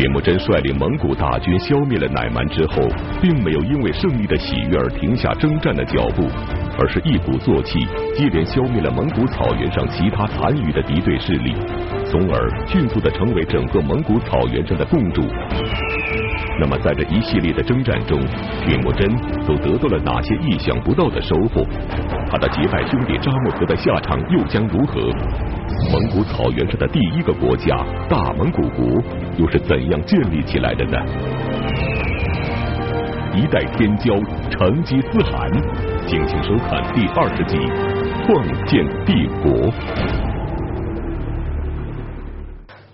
铁木真率领蒙古大军消灭了乃蛮之后，并没有因为胜利的喜悦而停下征战的脚步，而是一鼓作气，接连消灭了蒙古草原上其他残余的敌对势力，从而迅速的成为整个蒙古草原上的共主。那么，在这一系列的征战中，铁木真都得到了哪些意想不到的收获？他的结拜兄弟扎木合的下场又将如何？蒙古草原上的第一个国家大蒙古国又是怎样建立起来的呢？一代天骄成吉思汗，敬请收看第二十集《创建帝国》。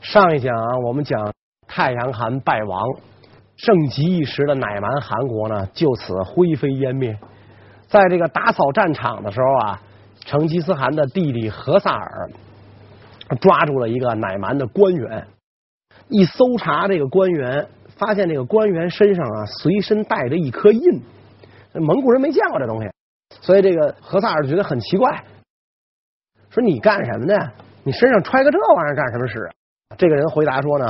上一讲啊，我们讲太阳汗败亡。盛极一时的乃蛮汗国呢，就此灰飞烟灭。在这个打扫战场的时候啊，成吉思汗的弟弟何萨尔抓住了一个乃蛮的官员，一搜查这个官员，发现这个官员身上啊随身带着一颗印，蒙古人没见过这东西，所以这个何萨尔觉得很奇怪，说你干什么呢？你身上揣个这玩意儿干什么使？这个人回答说呢。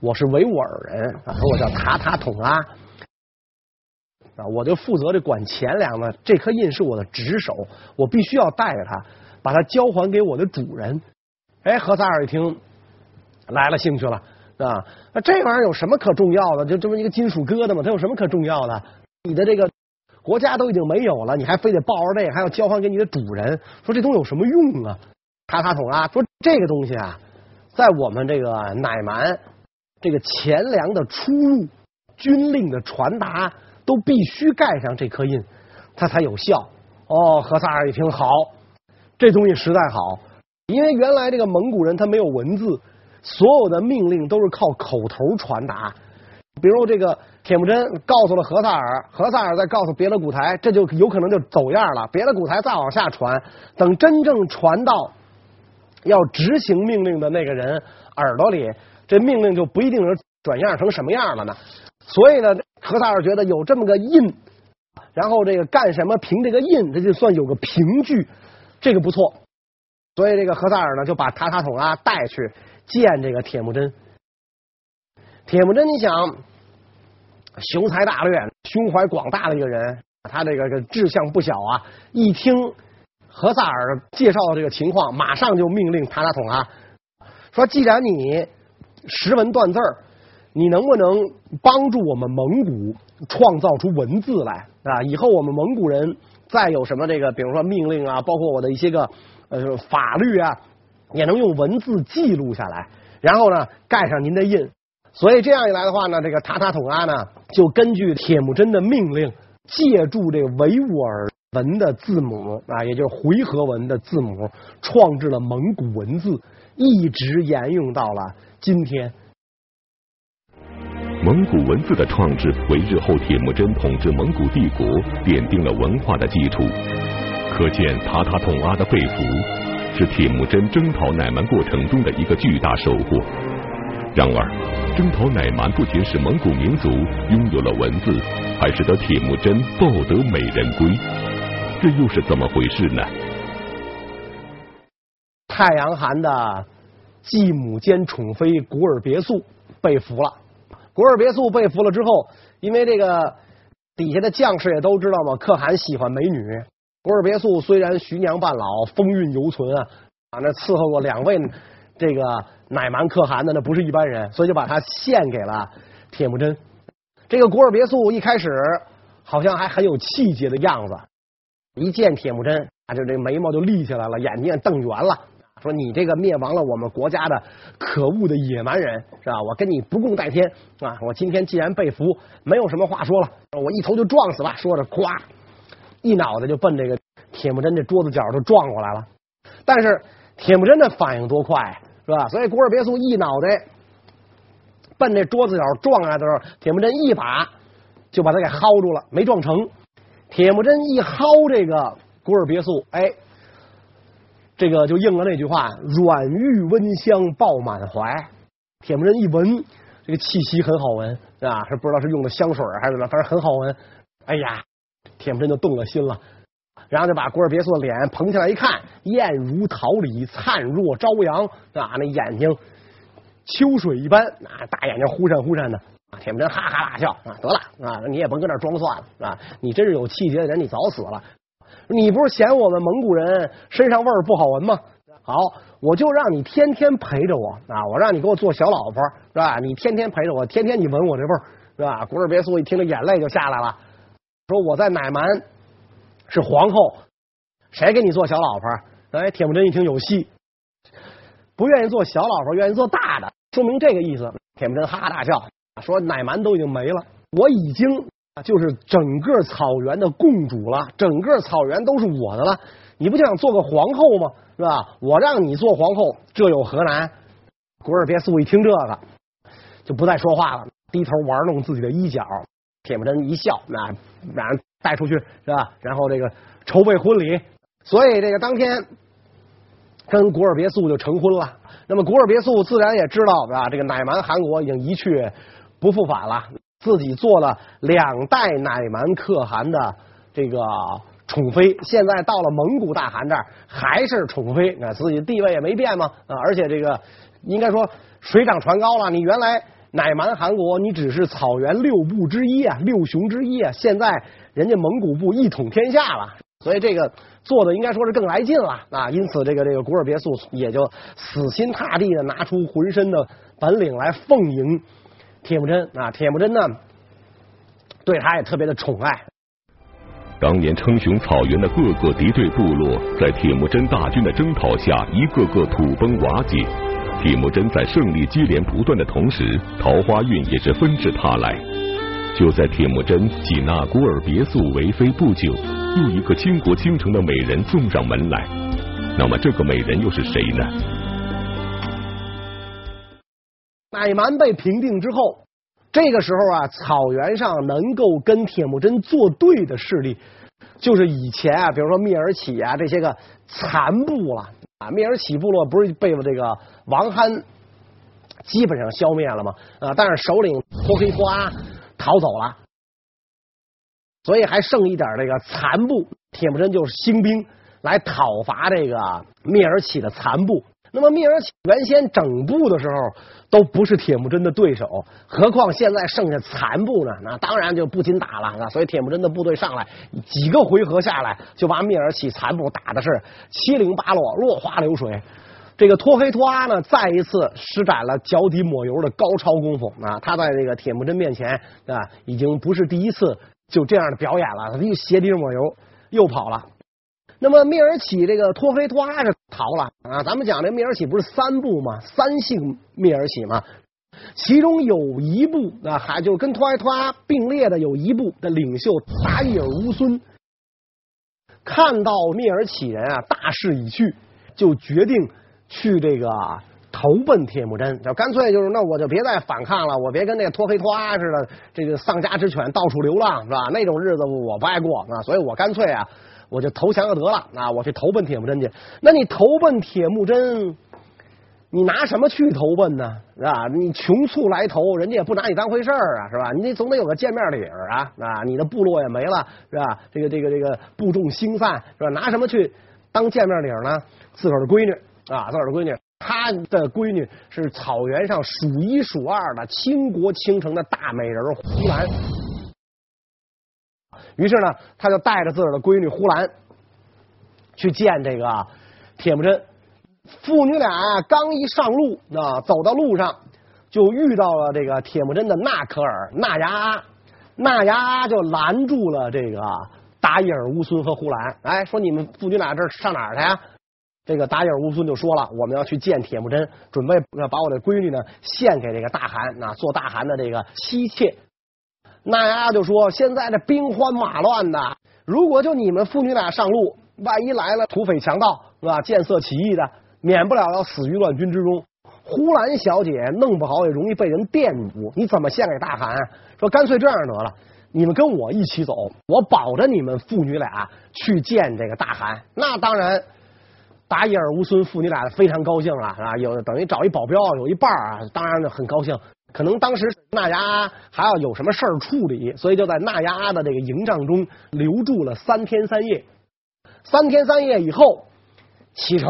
我是维吾尔人啊，说我叫塔塔统阿啊，我就负责这管钱粮的。这颗印是我的职守，我必须要带着它，把它交还给我的主人。哎，何萨尔一听来了兴趣了啊，那这玩意儿有什么可重要的？就这么一个金属疙瘩嘛，它有什么可重要的？你的这个国家都已经没有了，你还非得抱着这个，还要交还给你的主人？说这东西有什么用啊？卡卡桶啊说这个东西啊，在我们这个乃蛮。这个钱粮的出入、军令的传达，都必须盖上这颗印，它才有效。哦，何萨尔一听，好，这东西实在好，因为原来这个蒙古人他没有文字，所有的命令都是靠口头传达。比如这个铁木真告诉了何萨尔，何萨尔再告诉别的古台，这就有可能就走样了。别的古台再往下传，等真正传到要执行命令的那个人耳朵里。这命令就不一定能转样成什么样了呢？所以呢，何萨尔觉得有这么个印，然后这个干什么凭这个印，这就算有个凭据，这个不错。所以这个何萨尔呢，就把塔塔统阿带去见这个铁木真。铁木真，你想，雄才大略、胸怀广大的一个人，他这个志向不小啊。一听何萨尔介绍的这个情况，马上就命令塔塔统啊说：“既然你。”识文断字儿，你能不能帮助我们蒙古创造出文字来啊？以后我们蒙古人再有什么这个，比如说命令啊，包括我的一些个呃法律啊，也能用文字记录下来，然后呢盖上您的印。所以这样一来的话呢，这个塔塔统阿呢就根据铁木真的命令，借助这维吾尔文的字母啊，也就是回纥文的字母，创制了蒙古文字，一直沿用到了。今天，蒙古文字的创制为日后铁木真统治蒙古帝国奠定了文化的基础。可见塔塔统阿的被俘是铁木真征讨乃蛮过程中的一个巨大收获。然而，征讨乃蛮不仅使蒙古民族拥有了文字，还使得铁木真抱得美人归。这又是怎么回事呢？太阳汗的。继母兼宠妃古尔别墅被俘了。古尔别墅被俘了之后，因为这个底下的将士也都知道嘛，可汗喜欢美女。古尔别墅虽然徐娘半老，风韵犹存啊，啊，那伺候过两位这个乃蛮可汗的那不是一般人，所以就把他献给了铁木真。这个古尔别墅一开始好像还很有气节的样子，一见铁木真啊，就这眉毛就立起来了，眼睛瞪圆了。说你这个灭亡了我们国家的可恶的野蛮人是吧？我跟你不共戴天啊！我今天既然被俘，没有什么话说了，我一头就撞死吧！说着，咵，一脑袋就奔这个铁木真这桌子角就撞过来了。但是铁木真的反应多快是吧？所以古尔别墅一脑袋奔这桌子角撞来的时候，铁木真一把就把他给薅住了，没撞成。铁木真一薅这个古尔别墅，哎。这个就应了那句话：“软玉温香爆满怀。”铁木真一闻，这个气息很好闻啊，是不知道是用的香水还是怎么，反正很好闻。哎呀，铁木真就动了心了，然后就把古尔别墅的脸捧起来一看，艳如桃李，灿若朝阳啊，那眼睛秋水一般啊，大眼睛忽闪忽闪的啊。铁木真哈哈大笑啊，得了啊，你也甭跟这装蒜了啊，你真是有气节的人，你早死了。你不是嫌我们蒙古人身上味儿不好闻吗？好，我就让你天天陪着我啊，我让你给我做小老婆是吧？你天天陪着我，天天你闻我这味儿是吧？古尔别苏一听，这眼泪就下来了，说我在乃蛮是皇后，谁给你做小老婆？哎，铁木真一听有戏，不愿意做小老婆，愿意做大的，说明这个意思。铁木真哈哈大笑。说乃蛮都已经没了，我已经就是整个草原的共主了，整个草原都是我的了。你不就想做个皇后吗？是吧？我让你做皇后，这有何难？古尔别苏一听这个，就不再说话了，低头玩弄自己的衣角。铁木真一笑，那让人带出去是吧？然后这个筹备婚礼，所以这个当天跟古尔别苏就成婚了。那么古尔别苏自然也知道是吧？这个乃蛮汗国已经一去。不复返了，自己做了两代乃蛮可汗的这个宠妃，现在到了蒙古大汗这儿还是宠妃，那自己地位也没变嘛啊！而且这个应该说水涨船高了，你原来乃蛮汗国你只是草原六部之一啊，六雄之一啊，现在人家蒙古部一统天下了，所以这个做的应该说是更来劲了啊！因此这个这个古尔别苏也就死心塌地的拿出浑身的本领来奉迎。铁木真啊，铁木真呢，对他也特别的宠爱。当年称雄草原的各个敌对部落，在铁木真大军的征讨下，一个个土崩瓦解。铁木真在胜利接连不断的同时，桃花运也是纷至沓来。就在铁木真挤纳古尔别墅为妃不久，又一个倾国倾城的美人送上门来。那么这个美人又是谁呢？乃蛮被平定之后，这个时候啊，草原上能够跟铁木真作对的势力，就是以前啊，比如说蔑尔乞啊这些个残部了啊。蔑尔乞部落不是被这个王憨基本上消灭了吗？啊，但是首领托黑托阿逃走了，所以还剩一点这个残部。铁木真就是兴兵来讨伐这个蔑尔乞的残部。那么蔑尔乞原先整部的时候都不是铁木真的对手，何况现在剩下残部呢？那当然就不禁打了。所以铁木真的部队上来几个回合下来，就把蔑尔乞残部打的是七零八落，落花流水。这个托黑托阿呢，再一次施展了脚底抹油的高超功夫啊！他在这个铁木真面前啊，已经不是第一次就这样的表演了，他又鞋底抹油又跑了。那么蔑尔乞这个托黑托阿是逃了啊！咱们讲这蔑尔乞不是三部吗？三姓蔑尔乞吗？其中有一部啊，还就跟托黑托阿并列的有一部的领袖达伊尔乌孙，看到蔑尔乞人啊大势已去，就决定去这个投奔铁木真，就干脆就是那我就别再反抗了，我别跟那个托黑拖阿似的，这个丧家之犬到处流浪是吧？那种日子我不爱过啊，所以我干脆啊。我就投降就得了啊！我去投奔铁木真去。那你投奔铁木真，你拿什么去投奔呢？是吧？你穷促来投，人家也不拿你当回事儿啊，是吧？你总得有个见面礼儿啊啊！你的部落也没了，是吧？这个这个这个部众兴散，是吧？拿什么去当见面礼儿呢？自个儿的闺女啊，自个儿的闺女，她的闺女是草原上数一数二的倾国倾城的大美人呼兰。于是呢，他就带着自个儿的闺女呼兰去见这个铁木真。父女俩刚一上路啊，走到路上就遇到了这个铁木真的纳可尔纳牙阿，纳牙阿就拦住了这个达伊尔乌孙和呼兰。哎，说你们父女俩这上哪儿去呀？这个达伊尔乌孙就说了，我们要去见铁木真，准备要把我的闺女呢献给这个大汗啊，做大汗的这个妻妾。那丫，就说现在这兵荒马乱的，如果就你们父女俩上路，万一来了土匪强盗是吧？见色起意的，免不了要死于乱军之中。呼兰小姐弄不好也容易被人玷污，你怎么献给大汗？说干脆这样得了，你们跟我一起走，我保着你们父女俩去见这个大汗。那当然，达伊尔乌孙父女俩非常高兴了啊，有等于找一保镖，有一伴儿啊，当然很高兴。可能当时纳牙还要有什么事儿处理，所以就在纳牙的这个营帐中留住了三天三夜。三天三夜以后启程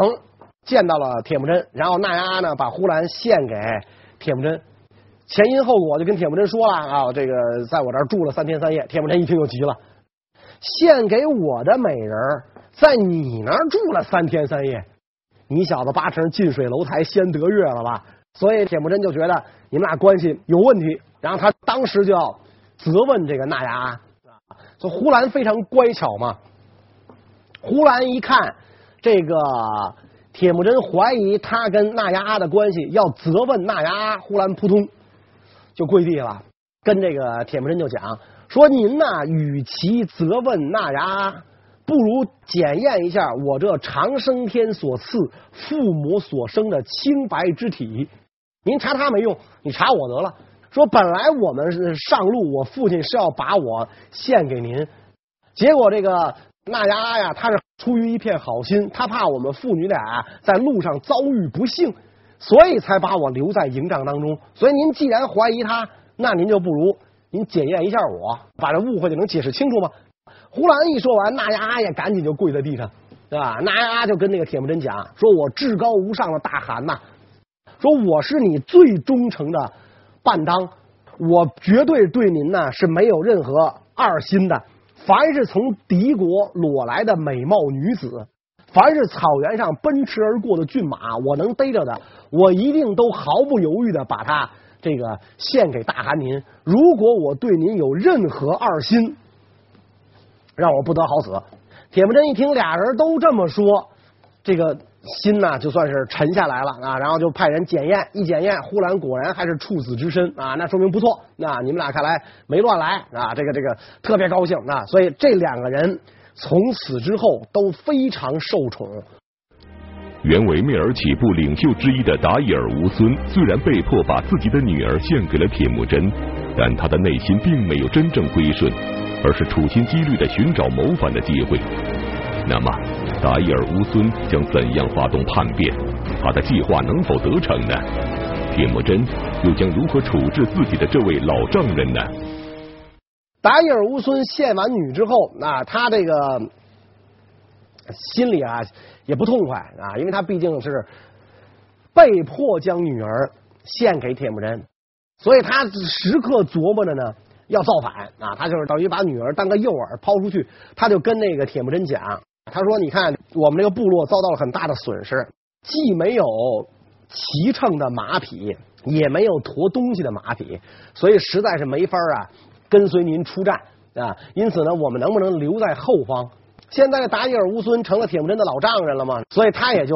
见到了铁木真，然后纳牙呢把呼兰献给铁木真。前因后果就跟铁木真说了啊，这个在我这儿住了三天三夜。铁木真一听就急了，献给我的美人儿在你那儿住了三天三夜，你小子八成近水楼台先得月了吧？所以铁木真就觉得你们俩关系有问题，然后他当时就要责问这个纳牙阿。就呼兰非常乖巧嘛，呼兰一看这个铁木真怀疑他跟纳牙阿的关系，要责问纳牙阿，呼兰扑通就跪地了，跟这个铁木真就讲说：“您呐，与其责问纳牙阿，不如检验一下我这长生天所赐父母所生的清白之体。您查他没用，你查我得了。”说本来我们是上路，我父亲是要把我献给您，结果这个纳亚阿呀，他是出于一片好心，他怕我们父女俩在路上遭遇不幸，所以才把我留在营帐当中。所以您既然怀疑他，那您就不如您检验一下我，把这误会就能解释清楚吗？呼兰一说完，纳亚阿也赶紧就跪在地上，对吧？纳亚阿就跟那个铁木真讲，说我至高无上的大汗呐，说我是你最忠诚的。伴当，我绝对对您呢是没有任何二心的。凡是从敌国裸来的美貌女子，凡是草原上奔驰而过的骏马，我能逮着的，我一定都毫不犹豫的把它这个献给大汗您。如果我对您有任何二心，让我不得好死。铁木真一听俩人都这么说，这个。心呐，就算是沉下来了啊，然后就派人检验，一检验，呼兰果然还是处子之身啊，那说明不错，那你们俩看来没乱来啊，这个这个特别高兴啊，所以这两个人从此之后都非常受宠。原为蔑儿乞部领袖之一的达伊尔乌孙，虽然被迫把自己的女儿献给了铁木真，但他的内心并没有真正归顺，而是处心积虑的寻找谋反的机会。那么，达伊尔乌孙将怎样发动叛变？他的计划能否得逞呢？铁木真又将如何处置自己的这位老丈人呢？达伊尔乌孙献完女之后，那他这个心里啊也不痛快啊，因为他毕竟是被迫将女儿献给铁木真，所以他时刻琢磨着呢要造反啊，他就是等于把女儿当个诱饵抛出去，他就跟那个铁木真讲。他说：“你看，我们这个部落遭到了很大的损失，既没有骑乘的马匹，也没有驮东西的马匹，所以实在是没法啊跟随您出战啊。因此呢，我们能不能留在后方？现在达伊尔乌孙成了铁木真的老丈人了嘛，所以他也就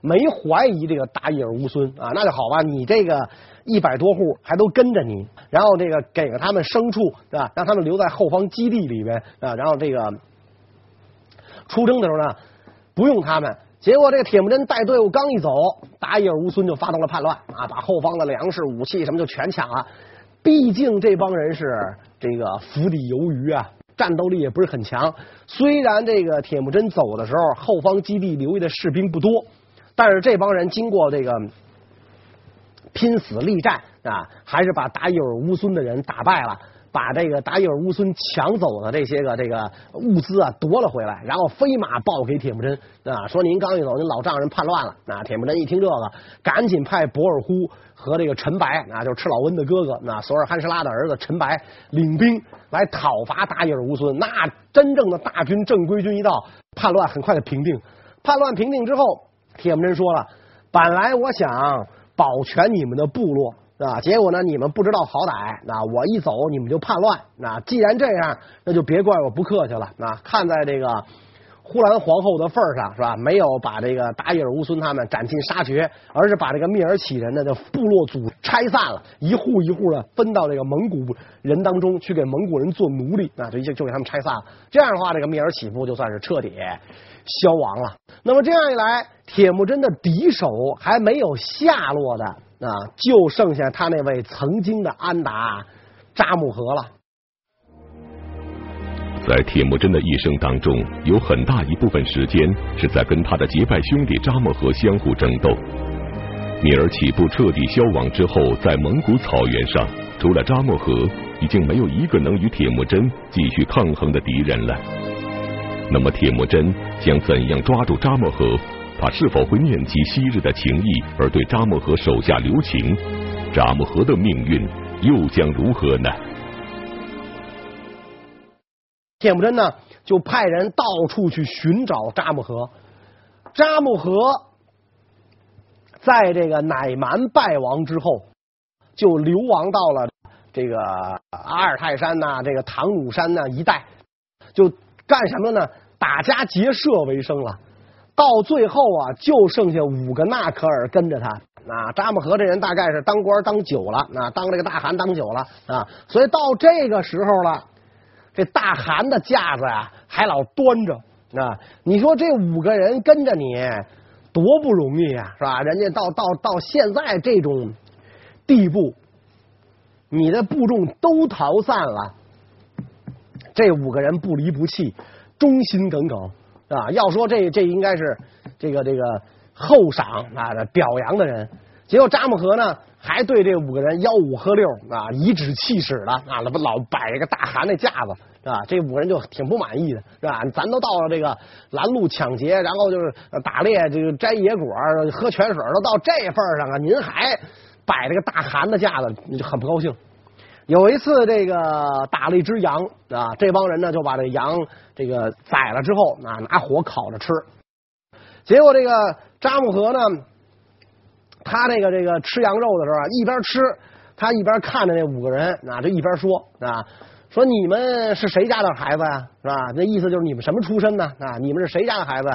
没怀疑这个达伊尔乌孙啊。那就好吧，你这个一百多户还都跟着你，然后这个给了他们牲畜，对吧？让他们留在后方基地里边啊，然后这个。”出征的时候呢，不用他们。结果这个铁木真带队伍刚一走，达伊尔乌孙就发动了叛乱啊，把后方的粮食、武器什么就全抢了。毕竟这帮人是这个釜底鱿鱼啊，战斗力也不是很强。虽然这个铁木真走的时候，后方基地留下的士兵不多，但是这帮人经过这个拼死力战啊，还是把达伊尔乌孙的人打败了。把这个达伊尔乌孙抢走的这些个这个物资啊夺了回来，然后飞马报给铁木真啊，说您刚一走，您老丈人叛乱了。那铁木真一听这个，赶紧派博尔忽和这个陈白啊，就是赤老温的哥哥，那索尔汗什拉的儿子陈白领兵来讨伐达伊尔乌孙。那真正的大军正规军一到，叛乱很快的平定。叛乱平定之后，铁木真说了，本来我想保全你们的部落。啊，结果呢，你们不知道好歹，那我一走，你们就叛乱。那既然这样，那就别怪我不客气了。那看在这个呼兰皇后的份上，是吧？没有把这个达伊尔乌孙他们斩尽杀绝，而是把这个蔑尔乞人呢，的部落组拆散了，一户一户的分到这个蒙古人当中去给蒙古人做奴隶。那就就就给他们拆散了。这样的话，这个蔑尔乞部就算是彻底消亡了。那么这样一来，铁木真的敌手还没有下落的。啊，就剩下他那位曾经的安达扎木合了。在铁木真的一生当中，有很大一部分时间是在跟他的结拜兄弟扎木合相互争斗。蔑尔起部彻底消亡之后，在蒙古草原上，除了扎木合，已经没有一个能与铁木真继续抗衡的敌人了。那么，铁木真将怎样抓住扎木合？他是否会念及昔日的情谊而对扎木合手下留情？扎木合的命运又将如何呢？铁木真呢，就派人到处去寻找扎木合。扎木合在这个乃蛮败亡之后，就流亡到了这个阿尔泰山呐、这个唐鲁山呐、一带，就干什么呢？打家劫舍为生了。到最后啊，就剩下五个纳可尔跟着他。啊，扎木合这人大概是当官当久了，啊，当这个大汗当久了啊，所以到这个时候了。这大汗的架子呀，还老端着啊！你说这五个人跟着你，多不容易啊，是吧？人家到到到现在这种地步，你的部众都逃散了，这五个人不离不弃，忠心耿耿啊！要说这这应该是这个这个厚赏啊表扬的人，结果扎木合呢？还对这五个人吆五喝六啊，颐指气使的啊，那不老摆一个大汗那架子是吧？这五个人就挺不满意的，是吧？咱都到了这个拦路抢劫，然后就是打猎，这个摘野果、喝泉水，都到这份上啊，您还摆这个大汗的架子，你就很不高兴。有一次，这个打了一只羊啊，这帮人呢就把这羊这个宰了之后啊，拿火烤着吃，结果这个扎木合呢。他这个这个吃羊肉的时候啊，一边吃，他一边看着那五个人，啊，就一边说啊，说你们是谁家的孩子呀？是吧？那意思就是你们什么出身呢？啊，你们是谁家的孩子？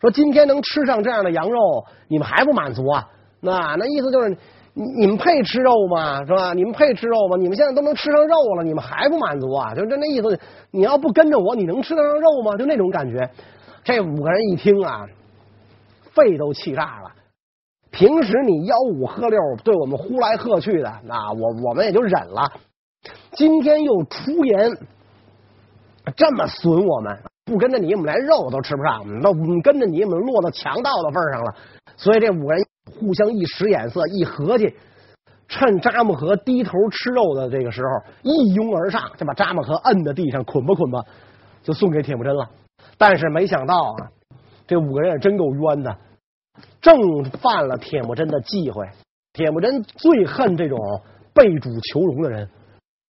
说今天能吃上这样的羊肉，你们还不满足啊？那那意思就是你你们配吃肉吗？是吧？你们配吃肉吗？你们现在都能吃上肉了，你们还不满足啊？就这那意思，你要不跟着我，你能吃得上肉吗？就那种感觉。这五个人一听啊，肺都气炸了。平时你吆五喝六，对我们呼来喝去的，那我我们也就忍了。今天又出言这么损我们，不跟着你，我们连肉都吃不上；那跟着你，我们落到强盗的份上了。所以这五个人互相一使眼色，一合计，趁扎木合低头吃肉的这个时候，一拥而上，就把扎木合摁在地上，捆吧捆吧，就送给铁木真了。但是没想到啊，这五个人也真够冤的。正犯了铁木真的忌讳，铁木真最恨这种背主求荣的人，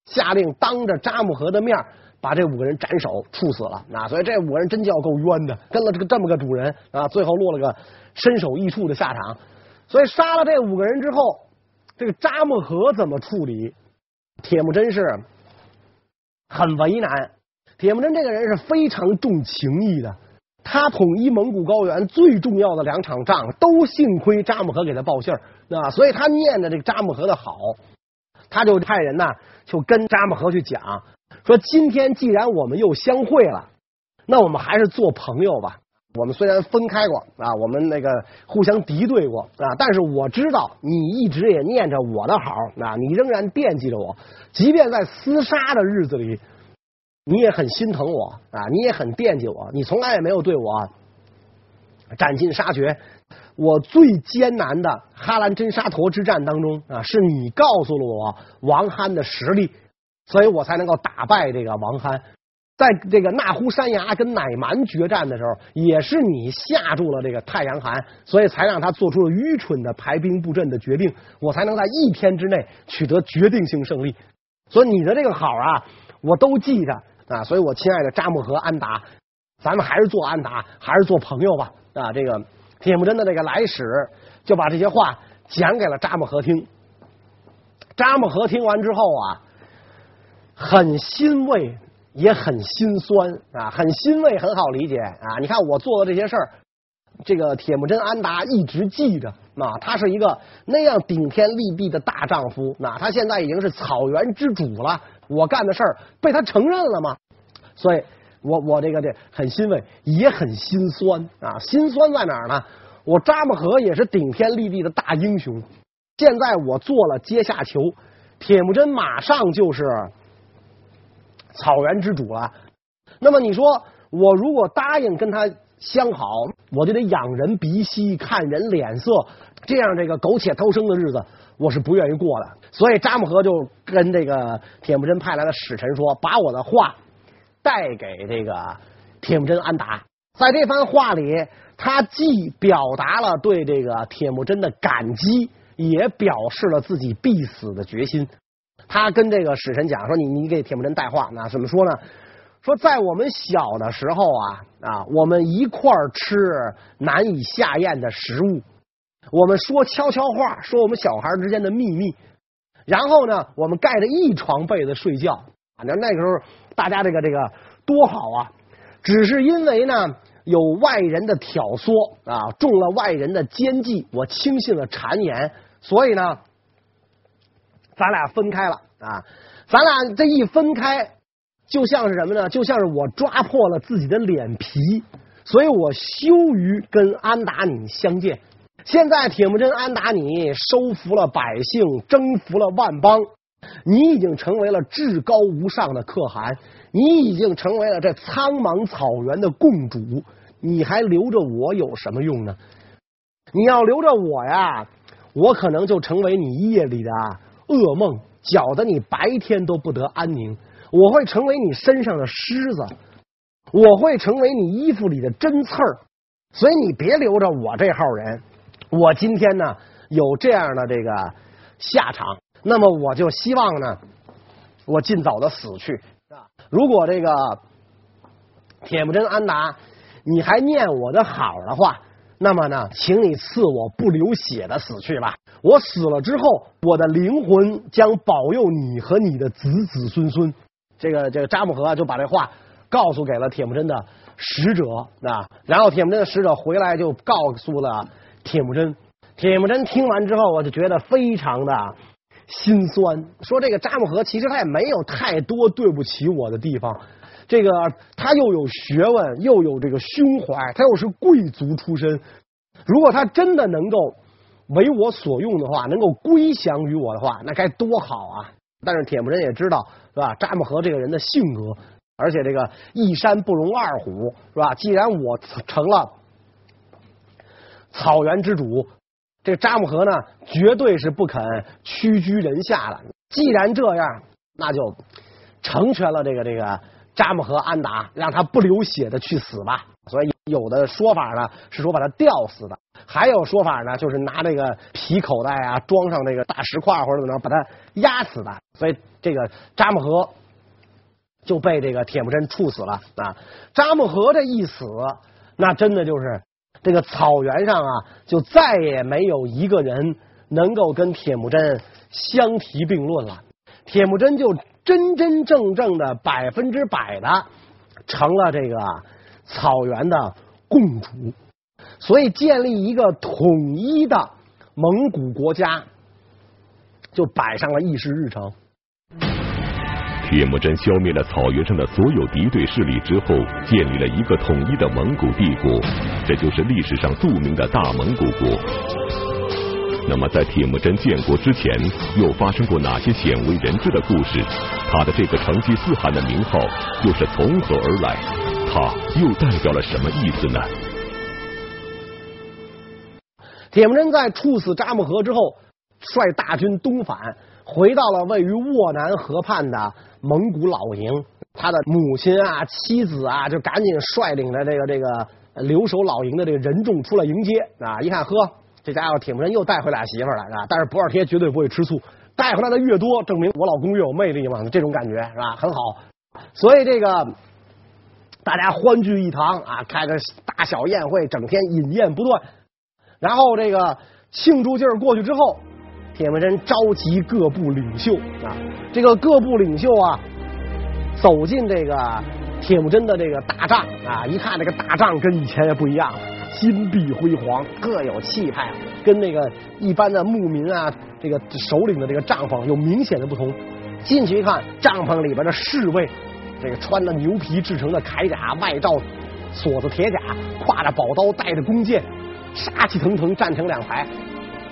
下令当着扎木合的面把这五个人斩首处死了。那，所以这五个人真叫够冤的，跟了这个这么个主人啊，最后落了个身首异处的下场。所以杀了这五个人之后，这个扎木合怎么处理？铁木真是很为难。铁木真这个人是非常重情义的。他统一蒙古高原最重要的两场仗，都幸亏扎木合给他报信儿啊，所以他念着这个扎木合的好，他就派人呢，就跟扎木合去讲，说今天既然我们又相会了，那我们还是做朋友吧。我们虽然分开过啊，我们那个互相敌对过啊，但是我知道你一直也念着我的好啊，你仍然惦记着我，即便在厮杀的日子里。你也很心疼我啊，你也很惦记我，你从来也没有对我斩尽杀绝。我最艰难的哈兰真沙陀之战当中啊，是你告诉了我王憨的实力，所以我才能够打败这个王憨。在这个那呼山崖跟乃蛮决战的时候，也是你吓住了这个太阳汗，所以才让他做出了愚蠢的排兵布阵的决定，我才能在一天之内取得决定性胜利。所以你的这个好啊，我都记着。啊，所以我亲爱的扎木合安达，咱们还是做安达，还是做朋友吧。啊，这个铁木真的这个来使就把这些话讲给了扎木合听。扎木合听完之后啊，很欣慰，也很心酸啊。很欣慰，很好理解啊。你看我做的这些事儿，这个铁木真安达一直记着啊。他是一个那样顶天立地的大丈夫，那他现在已经是草原之主了。我干的事儿被他承认了吗？所以，我我这个这很欣慰，也很心酸啊。心酸在哪儿呢？我扎木合也是顶天立地的大英雄，现在我做了阶下囚，铁木真马上就是草原之主了。那么你说，我如果答应跟他相好，我就得仰人鼻息，看人脸色，这样这个苟且偷生的日子。我是不愿意过的，所以扎木合就跟这个铁木真派来的使臣说：“把我的话带给这个铁木真安达。”在这番话里，他既表达了对这个铁木真的感激，也表示了自己必死的决心。他跟这个使臣讲说：“你你给铁木真带话，那怎么说呢？说在我们小的时候啊啊，我们一块儿吃难以下咽的食物，我们说悄悄话，说我们小孩之间的秘密，然后呢，我们盖着一床被子睡觉。那那个时候大家这个这个多好啊！只是因为呢。”有外人的挑唆啊，中了外人的奸计，我轻信了谗言，所以呢，咱俩分开了啊。咱俩这一分开，就像是什么呢？就像是我抓破了自己的脸皮，所以我羞于跟安达你相见。现在铁木真安达你收服了百姓，征服了万邦，你已经成为了至高无上的可汗，你已经成为了这苍茫草原的共主。你还留着我有什么用呢？你要留着我呀，我可能就成为你夜里的噩梦，搅得你白天都不得安宁。我会成为你身上的虱子，我会成为你衣服里的针刺儿。所以你别留着我这号人。我今天呢有这样的这个下场，那么我就希望呢，我尽早的死去。如果这个铁木真安达。你还念我的好的话，那么呢，请你赐我不流血的死去吧。我死了之后，我的灵魂将保佑你和你的子子孙孙。这个这个扎木合就把这话告诉给了铁木真的使者啊，然后铁木真的使者回来就告诉了铁木真。铁木真听完之后，我就觉得非常的心酸，说这个扎木合其实他也没有太多对不起我的地方。这个他又有学问，又有这个胸怀，他又是贵族出身。如果他真的能够为我所用的话，能够归降于我的话，那该多好啊！但是铁木真也知道，是吧？扎木合这个人的性格，而且这个一山不容二虎，是吧？既然我成了草原之主，这扎木合呢，绝对是不肯屈居人下的。既然这样，那就成全了这个这个。扎木合安达，让他不流血的去死吧。所以有的说法呢是说把他吊死的，还有说法呢就是拿这个皮口袋啊装上那个大石块或者怎么着把他压死的。所以这个扎木合就被这个铁木真处死了啊。扎木合这一死，那真的就是这个草原上啊就再也没有一个人能够跟铁木真相提并论了。铁木真就。真真正正的百分之百的成了这个草原的共主，所以建立一个统一的蒙古国家就摆上了议事日程。铁木真消灭了草原上的所有敌对势力之后，建立了一个统一的蒙古帝国，这就是历史上著名的大蒙古国。那么，在铁木真建国之前，又发生过哪些鲜为人知的故事？他的这个成吉思汗的名号又是从何而来？他又代表了什么意思呢？铁木真在处死扎木合之后，率大军东返，回到了位于沃南河畔的蒙古老营。他的母亲啊、妻子啊，就赶紧率领着这个这个留守老营的这个人众出来迎接啊！一看，呵。这家伙铁木真又带回俩媳妇来啊！但是不二贴绝对不会吃醋，带回来的越多，证明我老公越有魅力嘛，这种感觉是吧？很好，所以这个大家欢聚一堂啊，开个大小宴会，整天饮宴不断。然后这个庆祝劲儿过去之后，铁木真召集各部领袖啊，这个各部领袖啊，走进这个铁木真的这个大帐啊，一看这个大帐跟以前也不一样了。金碧辉煌，各有气派，跟那个一般的牧民啊，这个首领的这个帐篷有明显的不同。进去一看，帐篷里边的侍卫，这个穿着牛皮制成的铠甲，外罩锁子铁甲，挎着宝刀，带着弓箭，杀气腾腾站成两排。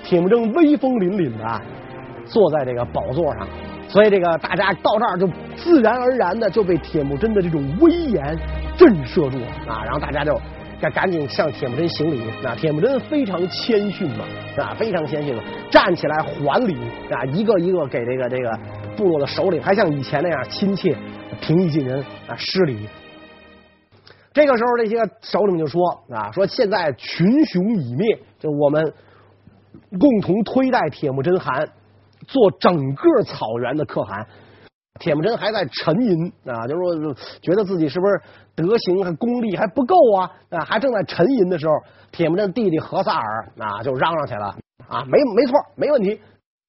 铁木真威风凛凛的坐在这个宝座上，所以这个大家到这儿就自然而然的就被铁木真的这种威严震慑住了啊，然后大家就。该赶紧向铁木真行礼，啊铁木真非常谦逊嘛，啊，非常谦逊嘛，站起来还礼啊，一个一个给这个这个部落的首领，还像以前那样亲切、平易近人啊，施礼。这个时候，这些首领就说啊，说现在群雄已灭，就我们共同推戴铁木真汗做整个草原的可汗。铁木真还在沉吟啊，就是说觉得自己是不是德行和功力还不够啊？啊，还正在沉吟的时候，铁木真弟弟何萨尔啊就嚷嚷起来了啊，没没错，没问题，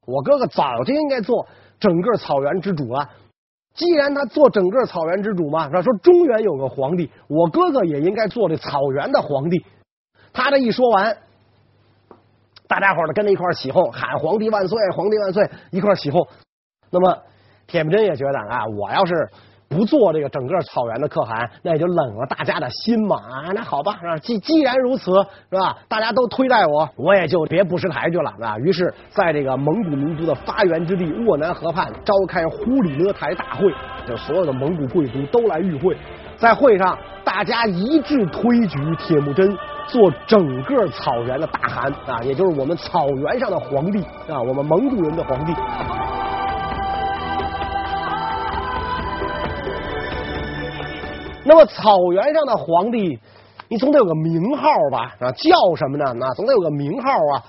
我哥哥早就应该做整个草原之主了。既然他做整个草原之主嘛，那说中原有个皇帝，我哥哥也应该做这草原的皇帝。他这一说完，大家伙儿跟着一块起哄，喊皇帝万岁，皇帝万岁，一块起哄。那么。铁木真也觉得啊，我要是不做这个整个草原的可汗，那也就冷了大家的心嘛啊。那好吧，啊 既既然如此，是吧？大家都推戴我，我也就别不识抬举了啊。于是，在这个蒙古民族的发源之地沃南河畔召开忽里勒台大会，就所有的蒙古贵族都来与会。在会上，大家一致推举铁木真做整个草原的大汗啊，也就是我们草原上的皇帝啊，我们蒙古人的皇帝。那么草原上的皇帝，你总得有个名号吧？啊，叫什么呢？那总得有个名号啊。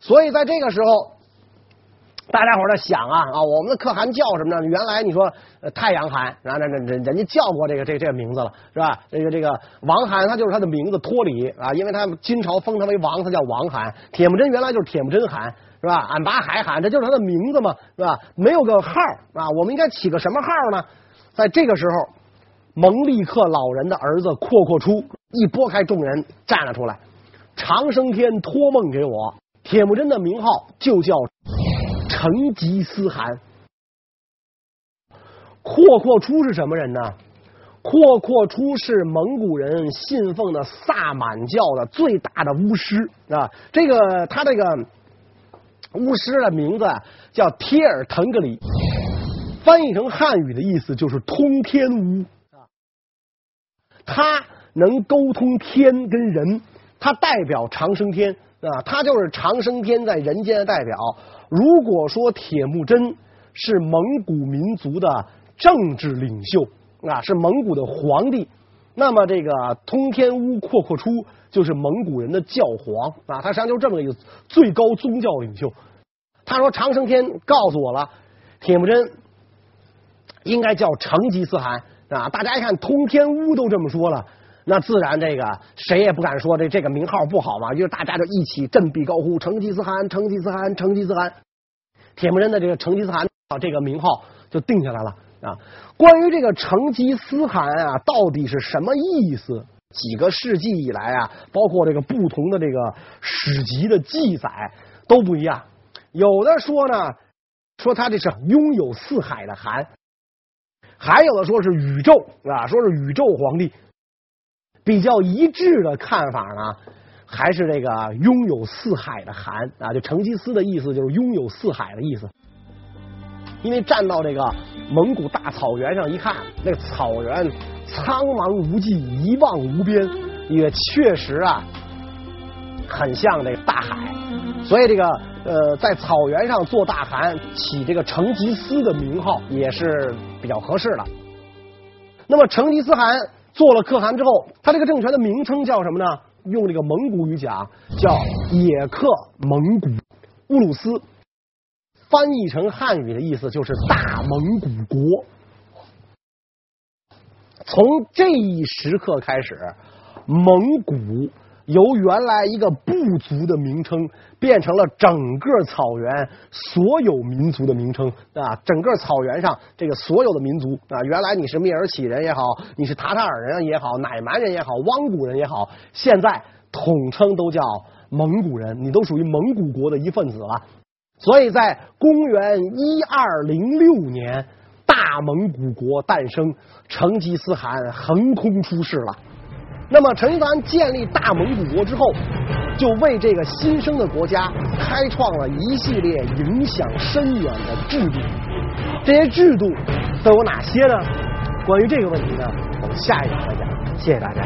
所以在这个时候，大家伙在想啊啊，我们的可汗叫什么呢？原来你说太阳汗，然后那那人人家叫过这个这个、这个名字了，是吧？这个这个王汗，他就是他的名字托里啊，因为他金朝封他为王，他叫王汗。铁木真原来就是铁木真汗，是吧？俺拔海汗，这就是他的名字嘛，是吧？没有个号啊，我们应该起个什么号呢？在这个时候。蒙力克老人的儿子阔阔出一拨开众人站了出来，长生天托梦给我，铁木真的名号就叫成吉思汗。阔阔出是什么人呢？阔阔出是蒙古人信奉的萨满教的最大的巫师啊。这个他这个巫师的名字叫帖尔腾格里，翻译成汉语的意思就是通天巫啊。他能沟通天跟人，他代表长生天啊，他就是长生天在人间的代表。如果说铁木真是蒙古民族的政治领袖啊，是蒙古的皇帝，那么这个通天巫阔阔出就是蒙古人的教皇啊，他实际上就是这么一个最高宗教领袖。他说长生天告诉我了，铁木真应该叫成吉思汗。啊！大家一看通天巫都这么说了，那自然这个谁也不敢说这这个名号不好嘛。于是大家就一起振臂高呼：“成吉思汗，成吉思汗，成吉思汗！”铁木真的这个成吉思汗啊，这个名号就定下来了啊。关于这个成吉思汗啊，到底是什么意思？几个世纪以来啊，包括这个不同的这个史籍的记载都不一样。有的说呢，说他这是拥有四海的汗。还有的说是宇宙啊，说是宇宙皇帝，比较一致的看法呢，还是这个拥有四海的汗啊，就成吉思的意思就是拥有四海的意思。因为站到这个蒙古大草原上一看，那个草原苍茫无际，一望无边，也确实啊，很像这个大海，所以这个。呃，在草原上做大汗，起这个成吉思的名号也是比较合适的。那么成吉思汗做了可汗之后，他这个政权的名称叫什么呢？用这个蒙古语讲叫野克蒙古乌鲁斯，翻译成汉语的意思就是大蒙古国。从这一时刻开始，蒙古。由原来一个部族的名称变成了整个草原所有民族的名称啊！整个草原上这个所有的民族啊，原来你是蔑尔乞人也好，你是塔塔尔人也好，乃蛮人也好，汪古人也好，现在统称都叫蒙古人，你都属于蒙古国的一份子了。所以在公元一二零六年，大蒙古国诞生，成吉思汗横空出世了。那么，陈凡建立大蒙古国之后，就为这个新生的国家开创了一系列影响深远的制度。这些制度都有哪些呢？关于这个问题呢，我们下一讲再讲。谢谢大家。